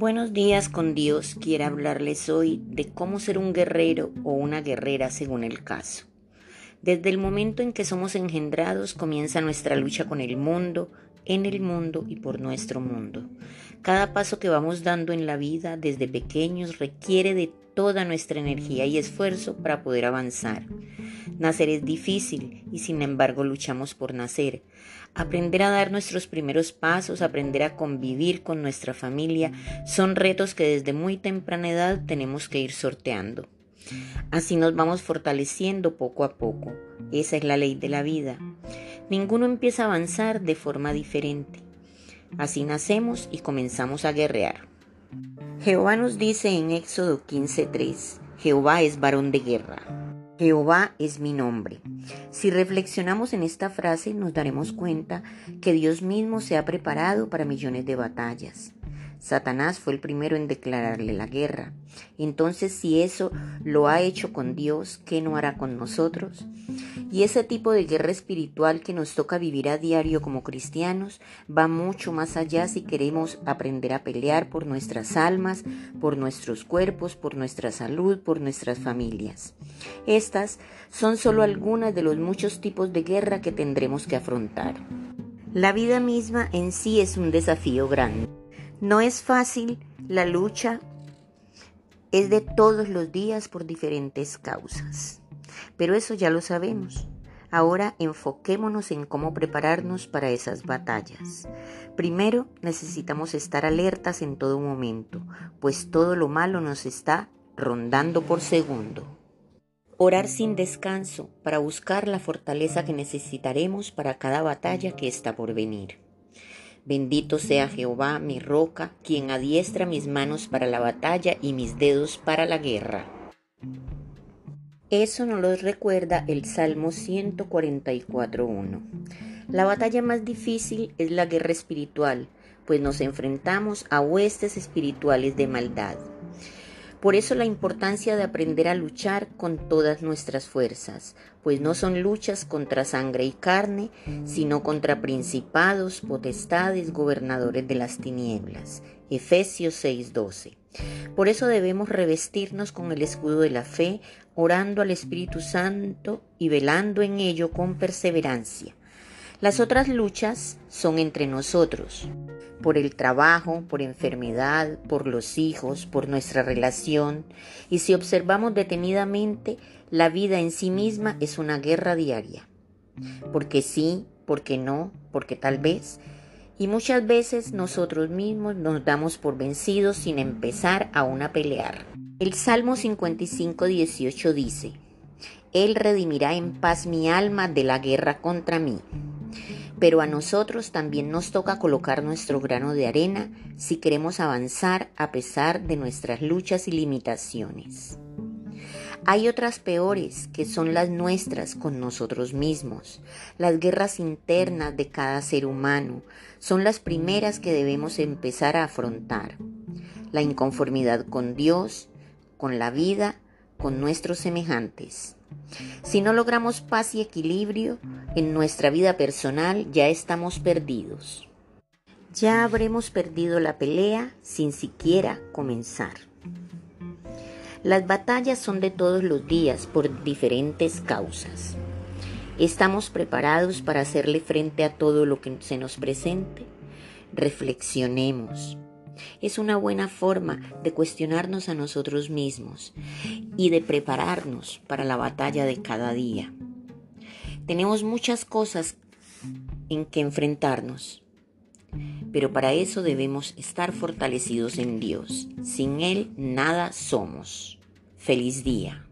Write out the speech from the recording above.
Buenos días con Dios. Quiero hablarles hoy de cómo ser un guerrero o una guerrera según el caso. Desde el momento en que somos engendrados comienza nuestra lucha con el mundo, en el mundo y por nuestro mundo. Cada paso que vamos dando en la vida desde pequeños requiere de toda nuestra energía y esfuerzo para poder avanzar. Nacer es difícil y sin embargo luchamos por nacer. Aprender a dar nuestros primeros pasos, aprender a convivir con nuestra familia, son retos que desde muy temprana edad tenemos que ir sorteando. Así nos vamos fortaleciendo poco a poco. Esa es la ley de la vida. Ninguno empieza a avanzar de forma diferente. Así nacemos y comenzamos a guerrear. Jehová nos dice en Éxodo 15:3, Jehová es varón de guerra. Jehová es mi nombre. Si reflexionamos en esta frase nos daremos cuenta que Dios mismo se ha preparado para millones de batallas. Satanás fue el primero en declararle la guerra. Entonces, si eso lo ha hecho con Dios, ¿qué no hará con nosotros? Y ese tipo de guerra espiritual que nos toca vivir a diario como cristianos va mucho más allá si queremos aprender a pelear por nuestras almas, por nuestros cuerpos, por nuestra salud, por nuestras familias. Estas son solo algunas de los muchos tipos de guerra que tendremos que afrontar. La vida misma en sí es un desafío grande. No es fácil, la lucha es de todos los días por diferentes causas. Pero eso ya lo sabemos. Ahora enfoquémonos en cómo prepararnos para esas batallas. Primero necesitamos estar alertas en todo momento, pues todo lo malo nos está rondando por segundo. Orar sin descanso para buscar la fortaleza que necesitaremos para cada batalla que está por venir. Bendito sea Jehová, mi roca, quien adiestra mis manos para la batalla y mis dedos para la guerra. Eso nos lo recuerda el Salmo 144.1. La batalla más difícil es la guerra espiritual, pues nos enfrentamos a huestes espirituales de maldad. Por eso la importancia de aprender a luchar con todas nuestras fuerzas, pues no son luchas contra sangre y carne, sino contra principados, potestades, gobernadores de las tinieblas. Efesios 6:12. Por eso debemos revestirnos con el escudo de la fe, orando al Espíritu Santo y velando en ello con perseverancia. Las otras luchas son entre nosotros, por el trabajo, por enfermedad, por los hijos, por nuestra relación. Y si observamos detenidamente, la vida en sí misma es una guerra diaria. Porque sí, porque no, porque tal vez. Y muchas veces nosotros mismos nos damos por vencidos sin empezar aún a pelear. El Salmo 55, 18 dice, Él redimirá en paz mi alma de la guerra contra mí pero a nosotros también nos toca colocar nuestro grano de arena si queremos avanzar a pesar de nuestras luchas y limitaciones. Hay otras peores que son las nuestras con nosotros mismos. Las guerras internas de cada ser humano son las primeras que debemos empezar a afrontar. La inconformidad con Dios, con la vida, con nuestros semejantes. Si no logramos paz y equilibrio en nuestra vida personal, ya estamos perdidos. Ya habremos perdido la pelea sin siquiera comenzar. Las batallas son de todos los días por diferentes causas. ¿Estamos preparados para hacerle frente a todo lo que se nos presente? Reflexionemos. Es una buena forma de cuestionarnos a nosotros mismos y de prepararnos para la batalla de cada día. Tenemos muchas cosas en que enfrentarnos, pero para eso debemos estar fortalecidos en Dios. Sin Él nada somos. Feliz día.